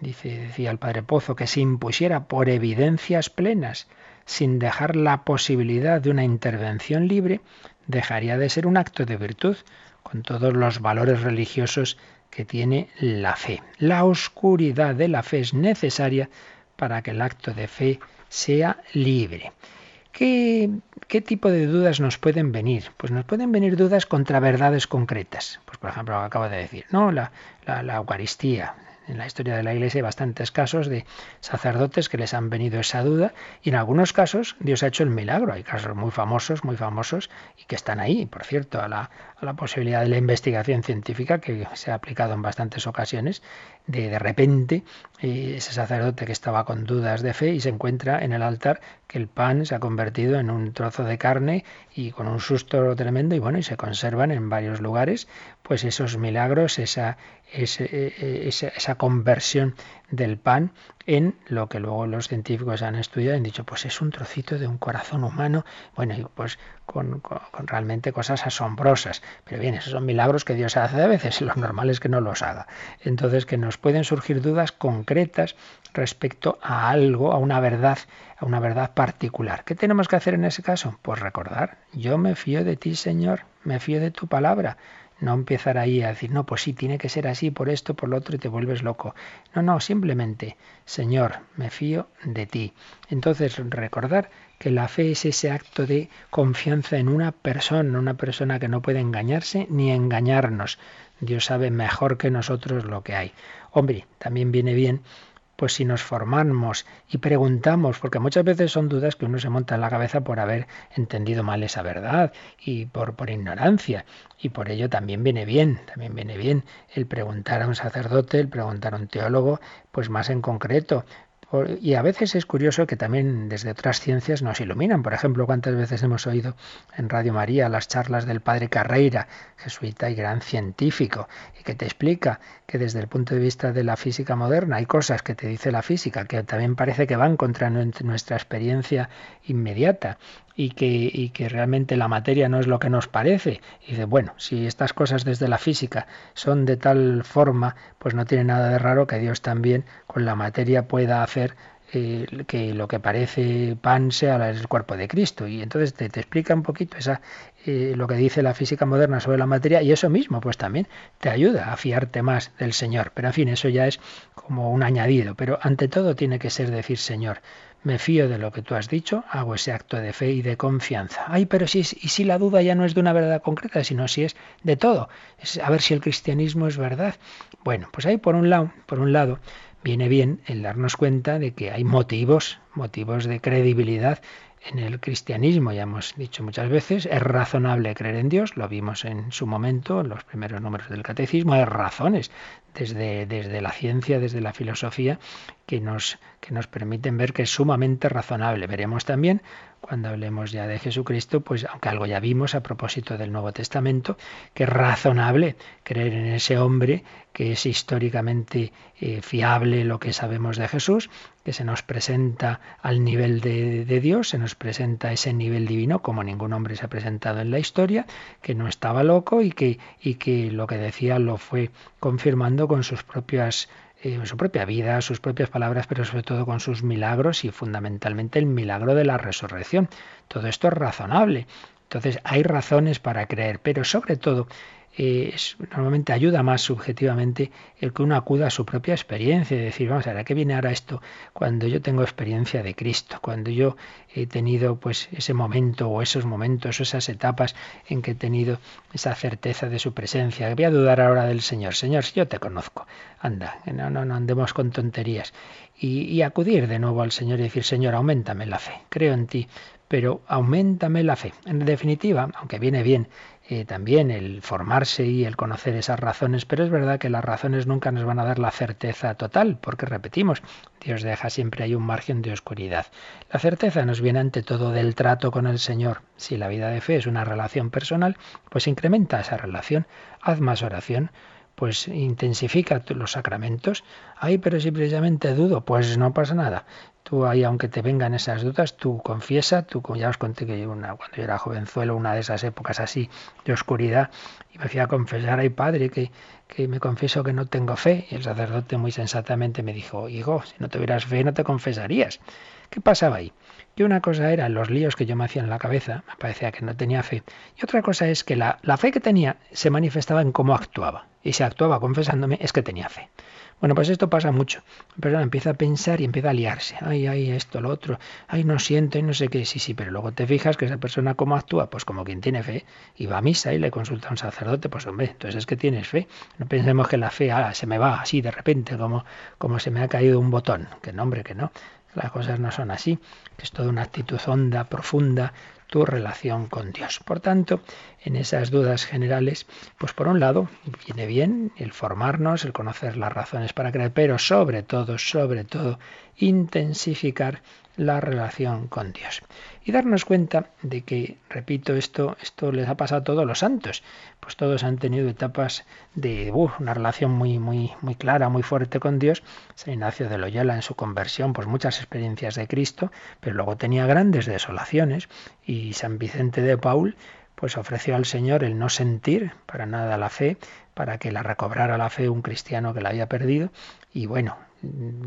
dice, decía el Padre Pozo, que se impusiera por evidencias plenas, sin dejar la posibilidad de una intervención libre, dejaría de ser un acto de virtud con todos los valores religiosos que tiene la fe. La oscuridad de la fe es necesaria para que el acto de fe sea libre. ¿Qué, ¿Qué, tipo de dudas nos pueden venir? Pues nos pueden venir dudas contra verdades concretas. Pues por ejemplo, acabo de decir, ¿no? La, la, la Eucaristía, en la historia de la Iglesia hay bastantes casos de sacerdotes que les han venido esa duda y en algunos casos Dios ha hecho el milagro. Hay casos muy famosos, muy famosos y que están ahí, por cierto, a la, a la posibilidad de la investigación científica que se ha aplicado en bastantes ocasiones, de de repente eh, ese sacerdote que estaba con dudas de fe y se encuentra en el altar que el pan se ha convertido en un trozo de carne y con un susto tremendo y bueno, y se conservan en varios lugares pues esos milagros, esa, esa, e, esa conversión del pan en lo que luego los científicos han estudiado y han dicho, pues es un trocito de un corazón humano, bueno, pues con, con, realmente cosas asombrosas. Pero bien, esos son milagros que Dios hace a veces, (laughs) lo normal es que no los haga. Entonces, que nos pueden surgir dudas concretas respecto a algo, a una verdad, a una verdad particular. ¿Qué tenemos que hacer en ese caso? Pues recordar, yo me fío de ti, Señor, me fío de tu palabra. No empezar ahí a decir, no, pues sí, tiene que ser así, por esto, por lo otro, y te vuelves loco. No, no, simplemente, Señor, me fío de ti. Entonces, recordar que la fe es ese acto de confianza en una persona, una persona que no puede engañarse ni engañarnos. Dios sabe mejor que nosotros lo que hay. Hombre, también viene bien pues si nos formamos y preguntamos, porque muchas veces son dudas que uno se monta en la cabeza por haber entendido mal esa verdad y por, por ignorancia. Y por ello también viene bien, también viene bien el preguntar a un sacerdote, el preguntar a un teólogo, pues más en concreto, y a veces es curioso que también desde otras ciencias nos iluminan. Por ejemplo, cuántas veces hemos oído en Radio María las charlas del padre Carreira, jesuita y gran científico, y que te explica que desde el punto de vista de la física moderna hay cosas que te dice la física que también parece que van contra nuestra experiencia inmediata y que, y que realmente la materia no es lo que nos parece. Y dice, bueno, si estas cosas desde la física son de tal forma, pues no tiene nada de raro que Dios también con la materia pueda hacer que lo que parece pan sea el cuerpo de Cristo. Y entonces te, te explica un poquito esa, eh, lo que dice la física moderna sobre la materia y eso mismo pues también te ayuda a fiarte más del Señor. Pero en fin, eso ya es como un añadido. Pero ante todo tiene que ser decir Señor, me fío de lo que tú has dicho, hago ese acto de fe y de confianza. Ay, pero si, y si la duda ya no es de una verdad concreta, sino si es de todo. Es a ver si el cristianismo es verdad. Bueno, pues ahí por un lado, por un lado, viene bien el darnos cuenta de que hay motivos, motivos de credibilidad en el cristianismo, ya hemos dicho muchas veces, es razonable creer en Dios, lo vimos en su momento, en los primeros números del catecismo, hay razones desde, desde la ciencia, desde la filosofía, que nos, que nos permiten ver que es sumamente razonable. Veremos también cuando hablemos ya de Jesucristo, pues aunque algo ya vimos a propósito del Nuevo Testamento, que es razonable creer en ese hombre, que es históricamente eh, fiable lo que sabemos de Jesús, que se nos presenta al nivel de, de, Dios, se nos presenta ese nivel divino como ningún hombre se ha presentado en la historia, que no estaba loco y que, y que lo que decía lo fue confirmando con sus propias eh, su propia vida, sus propias palabras, pero sobre todo con sus milagros y fundamentalmente el milagro de la resurrección. Todo esto es razonable. Entonces hay razones para creer, pero sobre todo eh, normalmente ayuda más subjetivamente el que uno acuda a su propia experiencia y decir, vamos a ver, ¿a qué viene ahora esto cuando yo tengo experiencia de Cristo? Cuando yo he tenido pues ese momento o esos momentos o esas etapas en que he tenido esa certeza de su presencia. Voy a dudar ahora del Señor. Señor, si yo te conozco, anda, no, no, andemos con tonterías. Y, y acudir de nuevo al Señor y decir, Señor, aumentame la fe, creo en ti, pero aumentame la fe. En definitiva, aunque viene bien eh, también el formarse y el conocer esas razones, pero es verdad que las razones nunca nos van a dar la certeza total, porque repetimos, Dios deja siempre hay un margen de oscuridad. La certeza nos viene ante todo del trato con el Señor. Si la vida de fe es una relación personal, pues incrementa esa relación, haz más oración, pues intensifica los sacramentos. Ay, pero si precisamente dudo, pues no pasa nada. Tú ahí, aunque te vengan esas dudas, tú confiesa, tú ya os conté que una, cuando yo era jovenzuelo, una de esas épocas así de oscuridad, y me fui a confesar, ay padre, que, que me confieso que no tengo fe. Y el sacerdote muy sensatamente me dijo, hijo, si no tuvieras fe no te confesarías. ¿Qué pasaba ahí? Que una cosa era los líos que yo me hacía en la cabeza, me parecía que no tenía fe, y otra cosa es que la, la fe que tenía se manifestaba en cómo actuaba. Y si actuaba confesándome es que tenía fe. Bueno, pues esto pasa mucho. La persona empieza a pensar y empieza a liarse. Ay, ay, esto, lo otro. Ay, no siento y no sé qué. Sí, sí, pero luego te fijas que esa persona cómo actúa. Pues como quien tiene fe y va a misa y le consulta a un sacerdote. Pues hombre, entonces es que tienes fe. No pensemos que la fe ah, se me va así de repente, como, como se me ha caído un botón. Que no, hombre, que no. Las cosas no son así. Que es toda una actitud honda, profunda, tu relación con Dios. Por tanto, en esas dudas generales, pues por un lado viene bien el formarnos, el conocer las razones para creer, pero sobre todo, sobre todo, intensificar la relación con Dios. Y darnos cuenta de que, repito, esto, esto les ha pasado a todos los santos. Pues todos han tenido etapas de una relación muy, muy, muy clara, muy fuerte con Dios. San Ignacio de Loyola en su conversión, pues muchas experiencias de Cristo, pero luego tenía grandes desolaciones. Y San Vicente de Paul, pues ofreció al Señor el no sentir para nada la fe, para que la recobrara la fe un cristiano que la había perdido. Y bueno,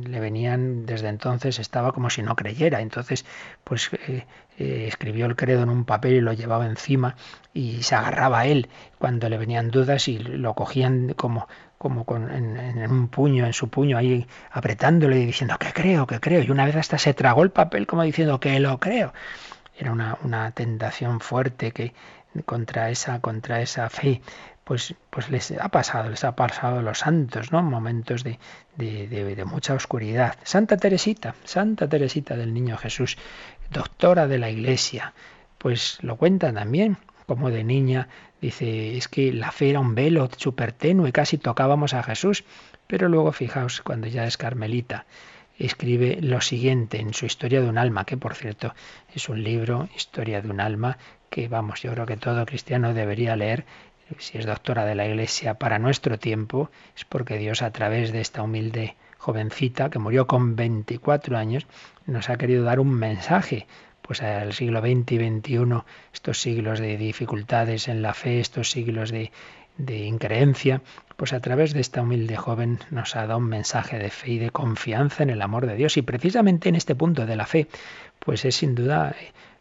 le venían desde entonces estaba como si no creyera entonces pues eh, eh, escribió el credo en un papel y lo llevaba encima y se agarraba a él cuando le venían dudas y lo cogían como como con, en, un puño, en su puño, ahí apretándole y diciendo que creo, que creo. Y una vez hasta se tragó el papel como diciendo que lo creo. Era una, una tentación fuerte que contra esa, contra esa fe pues, pues les ha pasado, les ha pasado los santos, ¿no? Momentos de, de, de, mucha oscuridad. Santa Teresita, Santa Teresita del Niño Jesús, doctora de la Iglesia, pues lo cuenta también, como de niña, dice, es que la fe era un velo súper tenue, casi tocábamos a Jesús, pero luego fijaos, cuando ya es carmelita, escribe lo siguiente en su Historia de un alma, que por cierto es un libro, Historia de un alma, que vamos, yo creo que todo cristiano debería leer. Si es doctora de la Iglesia para nuestro tiempo, es porque Dios a través de esta humilde jovencita que murió con 24 años, nos ha querido dar un mensaje pues al siglo XX y XXI, estos siglos de dificultades en la fe, estos siglos de, de increencia, pues a través de esta humilde joven nos ha dado un mensaje de fe y de confianza en el amor de Dios. Y precisamente en este punto de la fe, pues es sin duda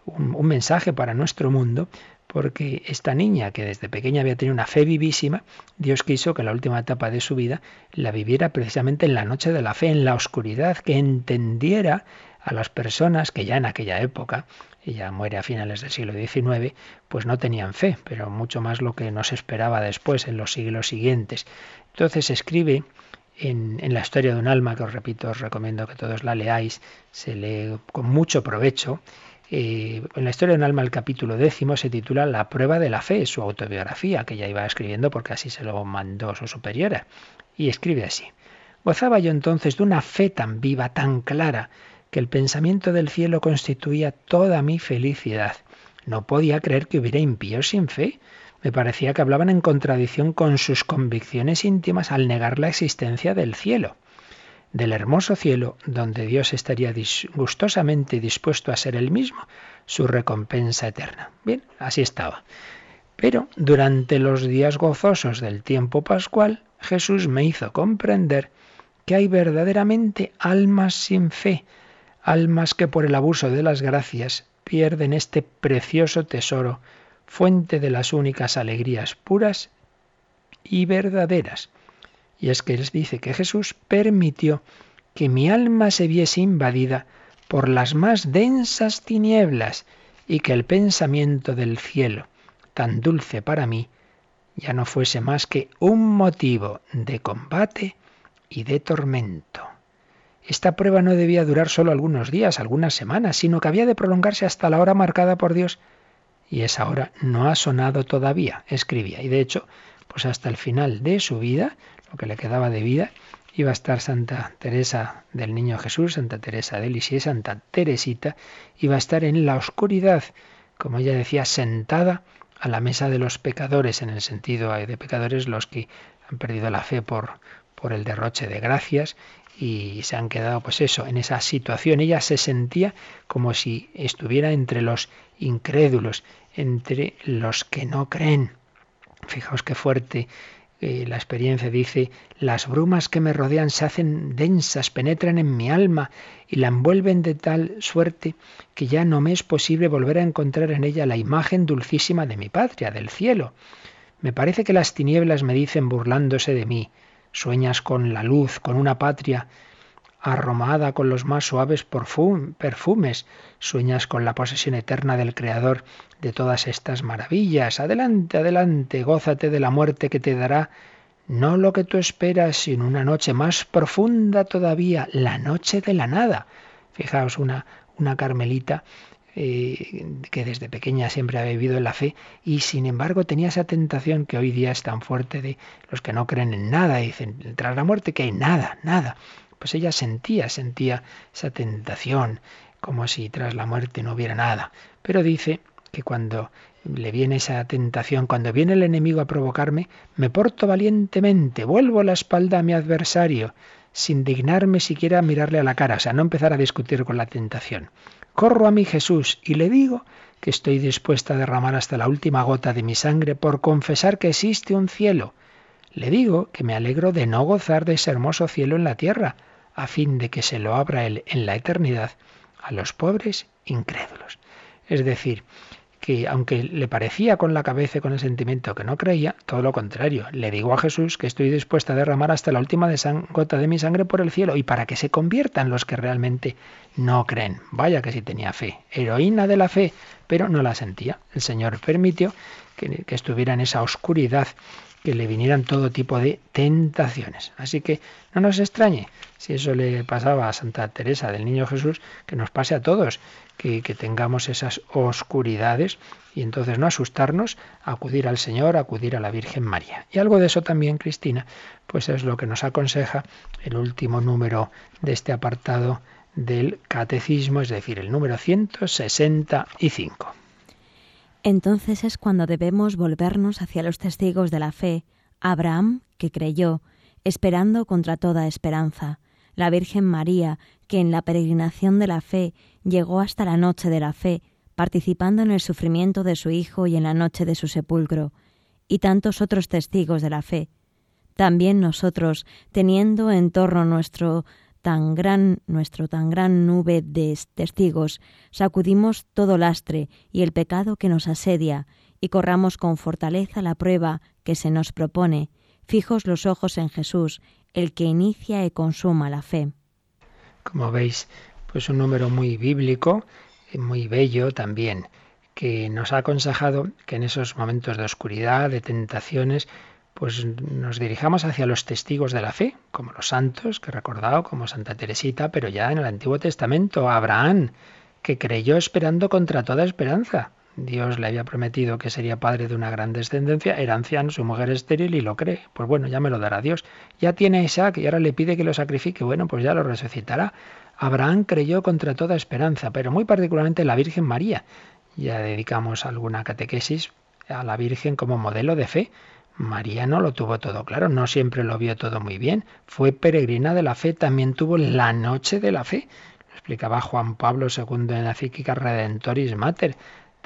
un, un mensaje para nuestro mundo, porque esta niña que desde pequeña había tenido una fe vivísima, Dios quiso que la última etapa de su vida la viviera precisamente en la noche de la fe, en la oscuridad, que entendiera a las personas que ya en aquella época, ella muere a finales del siglo XIX, pues no tenían fe, pero mucho más lo que nos esperaba después, en los siglos siguientes. Entonces escribe en, en, la historia de un alma, que os repito, os recomiendo que todos la leáis, se lee con mucho provecho. Eh, en la historia de un alma, el capítulo décimo se titula La prueba de la fe, su autobiografía, que ya iba escribiendo porque así se lo mandó su superiora. Y escribe así. Gozaba yo entonces de una fe tan viva, tan clara, que el pensamiento del cielo constituía toda mi felicidad. No podía creer que hubiera impíos sin fe. Me parecía que hablaban en contradicción con sus convicciones íntimas al negar la existencia del cielo, del hermoso cielo donde Dios estaría gustosamente dispuesto a ser el mismo, su recompensa eterna. Bien, así estaba. Pero durante los días gozosos del tiempo pascual, Jesús me hizo comprender que hay verdaderamente almas sin fe, almas que por el abuso de las gracias pierden este precioso tesoro, fuente de las únicas alegrías puras y verdaderas. Y es que les dice que Jesús permitió que mi alma se viese invadida por las más densas tinieblas y que el pensamiento del cielo, tan dulce para mí, ya no fuese más que un motivo de combate y de tormento. Esta prueba no debía durar solo algunos días, algunas semanas, sino que había de prolongarse hasta la hora marcada por Dios. Y esa hora no ha sonado todavía, escribía. Y de hecho, pues hasta el final de su vida, lo que le quedaba de vida, iba a estar Santa Teresa del Niño Jesús, Santa Teresa de Lisieux, Santa Teresita, iba a estar en la oscuridad, como ella decía, sentada a la mesa de los pecadores, en el sentido de pecadores los que han perdido la fe por, por el derroche de gracias y se han quedado pues eso, en esa situación. Ella se sentía como si estuviera entre los incrédulos, entre los que no creen. Fijaos qué fuerte eh, la experiencia dice, las brumas que me rodean se hacen densas, penetran en mi alma y la envuelven de tal suerte que ya no me es posible volver a encontrar en ella la imagen dulcísima de mi patria, del cielo. Me parece que las tinieblas me dicen burlándose de mí, Sueñas con la luz, con una patria arromada con los más suaves perfumes. Sueñas con la posesión eterna del Creador de todas estas maravillas. Adelante, adelante, gózate de la muerte que te dará no lo que tú esperas, sino una noche más profunda todavía, la noche de la nada. Fijaos, una, una carmelita eh, que desde pequeña siempre ha vivido en la fe y sin embargo tenía esa tentación que hoy día es tan fuerte de los que no creen en nada y dicen, tras la muerte que hay nada, nada. Pues ella sentía, sentía esa tentación, como si tras la muerte no hubiera nada. Pero dice que cuando le viene esa tentación, cuando viene el enemigo a provocarme, me porto valientemente, vuelvo la espalda a mi adversario, sin dignarme siquiera mirarle a la cara, o sea, no empezar a discutir con la tentación. Corro a mi Jesús y le digo que estoy dispuesta a derramar hasta la última gota de mi sangre por confesar que existe un cielo. Le digo que me alegro de no gozar de ese hermoso cielo en la tierra, a fin de que se lo abra él en la eternidad a los pobres incrédulos. Es decir, que aunque le parecía con la cabeza y con el sentimiento que no creía, todo lo contrario, le digo a Jesús que estoy dispuesta a derramar hasta la última gota de mi sangre por el cielo y para que se conviertan los que realmente no creen. Vaya que sí tenía fe, heroína de la fe, pero no la sentía. El Señor permitió que estuviera en esa oscuridad que le vinieran todo tipo de tentaciones. Así que no nos extrañe si eso le pasaba a Santa Teresa del Niño Jesús, que nos pase a todos, que, tengamos esas oscuridades y entonces no asustarnos, acudir al Señor, acudir a la Virgen María. Y algo de eso también, Cristina, pues es lo que nos aconseja el último número de este apartado del Catecismo, es decir, el número 165. Entonces es cuando debemos volvernos hacia los testigos de la fe, Abraham, que creyó, esperando contra toda esperanza, la Virgen María, que en la peregrinación de la fe llegó hasta la noche de la fe, participando en el sufrimiento de su Hijo y en la noche de su sepulcro, y tantos otros testigos de la fe. También nosotros, teniendo en torno nuestro tan gran, nuestro tan gran nube de testigos, sacudimos todo lastre y el pecado que nos asedia, y corramos con fortaleza la prueba que se nos propone, fijos los ojos en Jesús, el que inicia y consuma la fe. Como veis, pues un número muy bíblico, muy bello también, que nos ha aconsejado que en esos momentos de oscuridad, de tentaciones, pues nos dirijamos hacia los testigos de la fe, como los santos que he recordado, como Santa Teresita, pero ya en el Antiguo Testamento, Abraham, que creyó esperando contra toda esperanza. Dios le había prometido que sería padre de una gran descendencia, era anciano, su mujer estéril y lo cree. Pues bueno, ya me lo dará Dios. Ya tiene a Isaac y ahora le pide que lo sacrifique. Bueno, pues ya lo resucitará. Abraham creyó contra toda esperanza, pero muy particularmente la Virgen María. Ya dedicamos alguna catequesis a la Virgen como modelo de fe. María no lo tuvo todo claro, no siempre lo vio todo muy bien. Fue peregrina de la fe, también tuvo la noche de la fe. Lo explicaba Juan Pablo II en la Cíquica Redentoris Mater.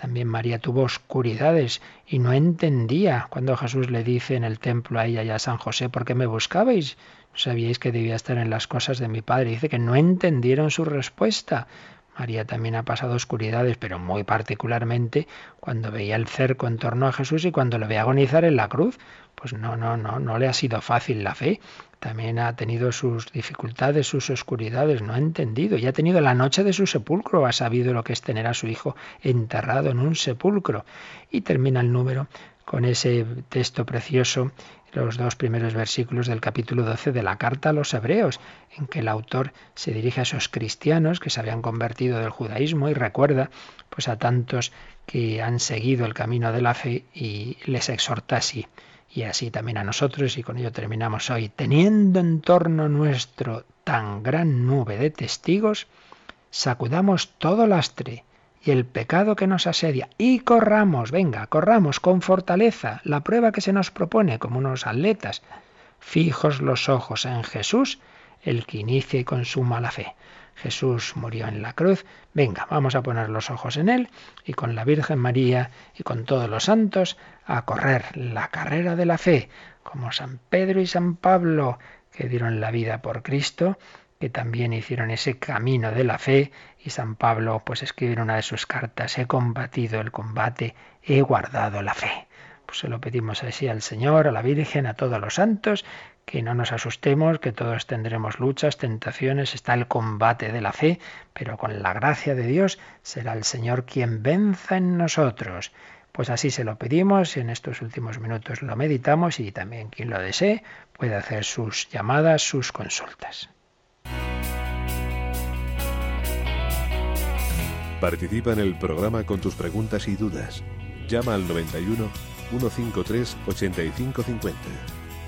También María tuvo oscuridades y no entendía cuando Jesús le dice en el templo a ella y a San José, ¿por qué me buscabais? ¿No sabíais que debía estar en las cosas de mi Padre? Dice que no entendieron su respuesta. María también ha pasado oscuridades, pero muy particularmente cuando veía el cerco en torno a Jesús y cuando lo ve agonizar en la cruz. Pues no, no, no, no le ha sido fácil la fe. También ha tenido sus dificultades, sus oscuridades, no ha entendido. Y ha tenido la noche de su sepulcro, ha sabido lo que es tener a su hijo enterrado en un sepulcro. Y termina el número con ese texto precioso los dos primeros versículos del capítulo 12 de la carta a los hebreos, en que el autor se dirige a esos cristianos que se habían convertido del judaísmo y recuerda pues a tantos que han seguido el camino de la fe y les exhorta así. Y así también a nosotros, y con ello terminamos hoy, teniendo en torno nuestro tan gran nube de testigos, sacudamos todo lastre y el pecado que nos asedia y corramos, venga, corramos con fortaleza la prueba que se nos propone como unos atletas, fijos los ojos en Jesús, el que inicia y consuma la fe. Jesús murió en la cruz, venga, vamos a poner los ojos en él y con la Virgen María y con todos los santos a correr la carrera de la fe, como San Pedro y San Pablo, que dieron la vida por Cristo, que también hicieron ese camino de la fe y San Pablo pues escribe en una de sus cartas, he combatido el combate, he guardado la fe. Pues se lo pedimos así al Señor, a la Virgen, a todos los santos, que no nos asustemos, que todos tendremos luchas, tentaciones, está el combate de la fe, pero con la gracia de Dios será el Señor quien venza en nosotros. Pues así se lo pedimos, en estos últimos minutos lo meditamos y también quien lo desee puede hacer sus llamadas, sus consultas. Participa en el programa con tus preguntas y dudas. Llama al 91 153 8550.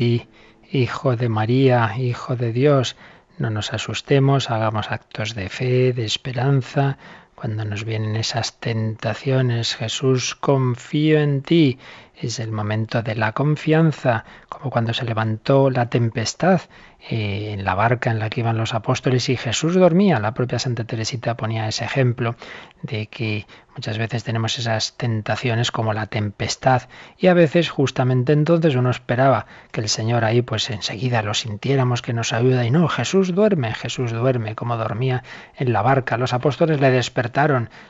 ti, Hijo de María, Hijo de Dios. No nos asustemos, hagamos actos de fe, de esperanza. Cuando nos vienen esas tentaciones, Jesús, confío en ti. Es el momento de la confianza, como cuando se levantó la tempestad eh, en la barca en la que iban los apóstoles y Jesús dormía. La propia Santa Teresita ponía ese ejemplo de que muchas veces tenemos esas tentaciones como la tempestad y a veces justamente entonces uno esperaba que el Señor ahí pues enseguida lo sintiéramos que nos ayuda y no, Jesús duerme, Jesús duerme como dormía en la barca. Los apóstoles le despertaron,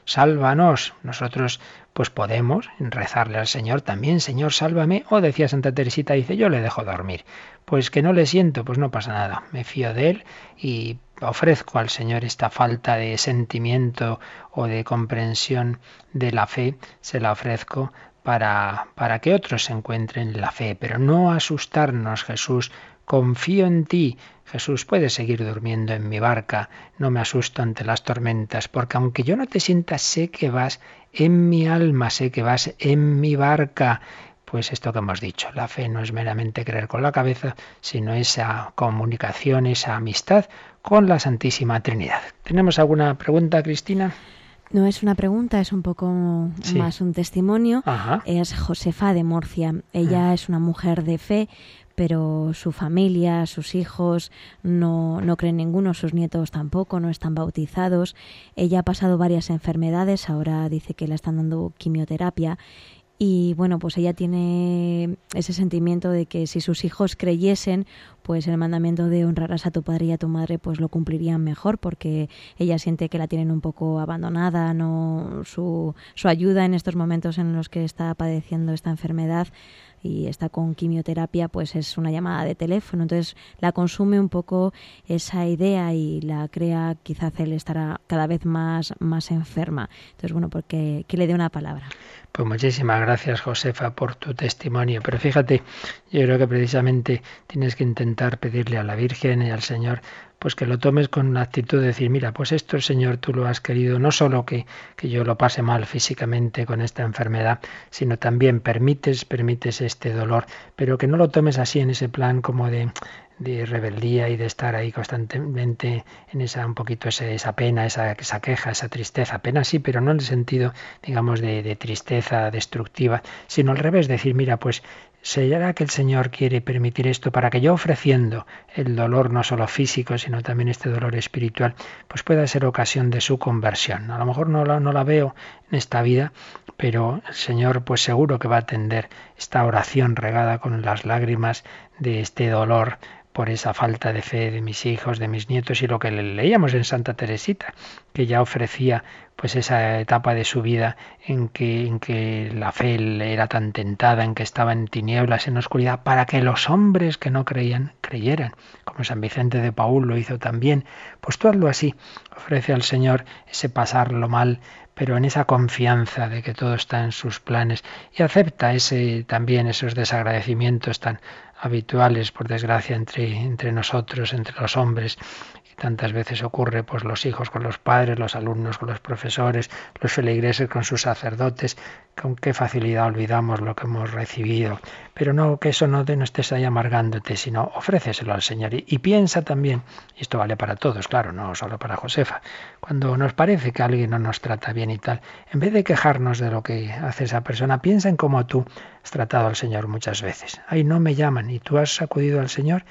sálvanos. Nosotros pues podemos rezarle al Señor también, Señor, sálvame. O decía Santa Teresita, dice, yo le dejo dormir. Pues que no le siento, pues no pasa nada. Me fío de él y ofrezco al Señor esta falta de sentimiento o de comprensión de la fe, se la ofrezco para, para que otros se encuentren la fe, pero no asustarnos, Jesús, confío en ti. Jesús, puedes seguir durmiendo en mi barca, no me asusto ante las tormentas, porque aunque yo no te sienta, sé que vas en mi alma, sé que vas en mi barca. Pues esto que hemos dicho, la fe no es meramente creer con la cabeza, sino esa comunicación, esa amistad con la Santísima Trinidad. ¿Tenemos alguna pregunta, Cristina? No es una pregunta, es un poco más un testimonio. Es Josefa de Murcia. Ella ah. es una mujer de fe, pero su familia, sus hijos no, no creen ninguno, sus nietos tampoco, no están bautizados. Ella ha pasado varias enfermedades, ahora dice que le están dando quimioterapia y bueno, pues ella tiene ese sentimiento de que si sus hijos creyesen, pues el mandamiento de honrarás a tu padre y a tu madre, pues lo cumplirían mejor, porque ella siente que la tienen un poco abandonada, no su, su ayuda en estos momentos en los que está padeciendo esta enfermedad y está con quimioterapia, pues es una llamada de teléfono. Entonces la consume un poco esa idea y la crea, quizás él estará cada vez más, más enferma. Entonces, bueno, porque que le dé una palabra. Pues muchísimas gracias, Josefa, por tu testimonio. Pero fíjate, yo creo que precisamente tienes que intentar pedirle a la Virgen y al Señor pues que lo tomes con una actitud de decir, mira, pues esto, Señor, tú lo has querido, no solo que, que yo lo pase mal físicamente con esta enfermedad, sino también permites, permites este dolor, pero que no lo tomes así en ese plan como de de rebeldía y de estar ahí constantemente en esa un poquito esa pena, esa, queja, esa tristeza. Pena sí, pero no en el sentido, digamos, de, de tristeza destructiva, sino al revés, decir, mira, pues ¿Será que el Señor quiere permitir esto para que yo ofreciendo el dolor no solo físico, sino también este dolor espiritual, pues pueda ser ocasión de su conversión? A lo mejor no la, no la veo en esta vida, pero el Señor pues seguro que va a atender esta oración regada con las lágrimas de este dolor por esa falta de fe de mis hijos, de mis nietos y lo que leíamos en Santa Teresita, que ya ofrecía pues esa etapa de su vida en que, en que la fe era tan tentada, en que estaba en tinieblas, en oscuridad, para que los hombres que no creían creyeran, como San Vicente de Paul lo hizo también. Pues tú hazlo así, ofrece al Señor ese pasarlo mal, pero en esa confianza de que todo está en sus planes y acepta ese también esos desagradecimientos tan habituales, por desgracia, entre, entre nosotros, entre los hombres, tantas veces ocurre, pues los hijos con los padres, los alumnos con los profesores, los feligreses con sus sacerdotes, con qué facilidad olvidamos lo que hemos recibido. Pero no, que eso no, te, no estés ahí amargándote, sino ofréceselo al Señor. Y, piensa también, y esto vale para todos, claro, no solo para Josefa, cuando nos parece que alguien no nos trata bien y tal, en vez de quejarnos de lo que hace esa persona, piensa en cómo tú has tratado al Señor muchas veces. Ay, no me llaman, y tú has acudido al Señor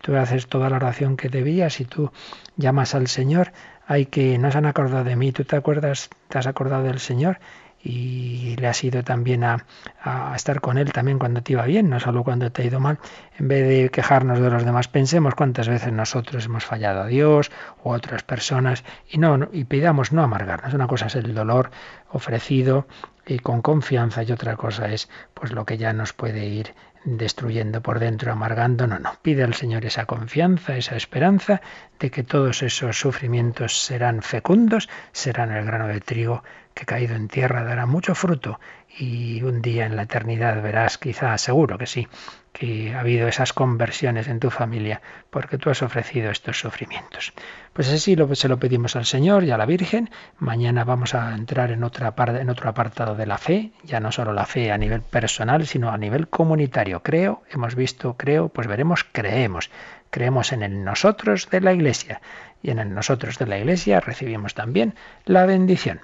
tú haces toda la oración que debías y tú llamas al Señor, hay que no se han acordado de mí, tú te acuerdas, te has acordado del Señor y le has ido también a, a, estar con Él también cuando te iba bien, no solo cuando te ha ido mal. En vez de quejarnos de los demás, pensemos cuántas veces nosotros hemos fallado a Dios o a otras personas y no y pidamos no amargarnos. Una cosa es el dolor ofrecido y con confianza y otra cosa es pues lo que ya nos puede ir destruyendo por dentro, amargando. No, no. Pide al Señor esa confianza, esa esperanza de que todos esos sufrimientos serán fecundos, serán el grano de trigo que caído en tierra dará mucho fruto y un día en la eternidad verás, quizá seguro que sí, que ha habido esas conversiones en tu familia porque tú has ofrecido estos sufrimientos. Pues así lo, se lo pedimos al Señor y a la Virgen. Mañana vamos a entrar en, otra parte, en otro apartado de la fe, ya no solo la fe a nivel personal, sino a nivel comunitario. Creo, hemos visto, creo, pues veremos, creemos. Creemos en el nosotros de la Iglesia y en el nosotros de la Iglesia recibimos también la bendición.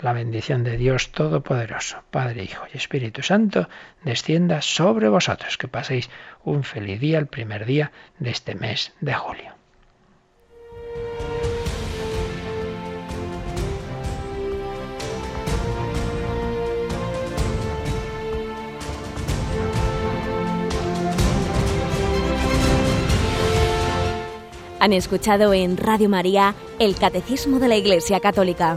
La bendición de Dios Todopoderoso, Padre, Hijo y Espíritu Santo, descienda sobre vosotros. Que paséis un feliz día, el primer día de este mes de julio. Han escuchado en Radio María el Catecismo de la Iglesia Católica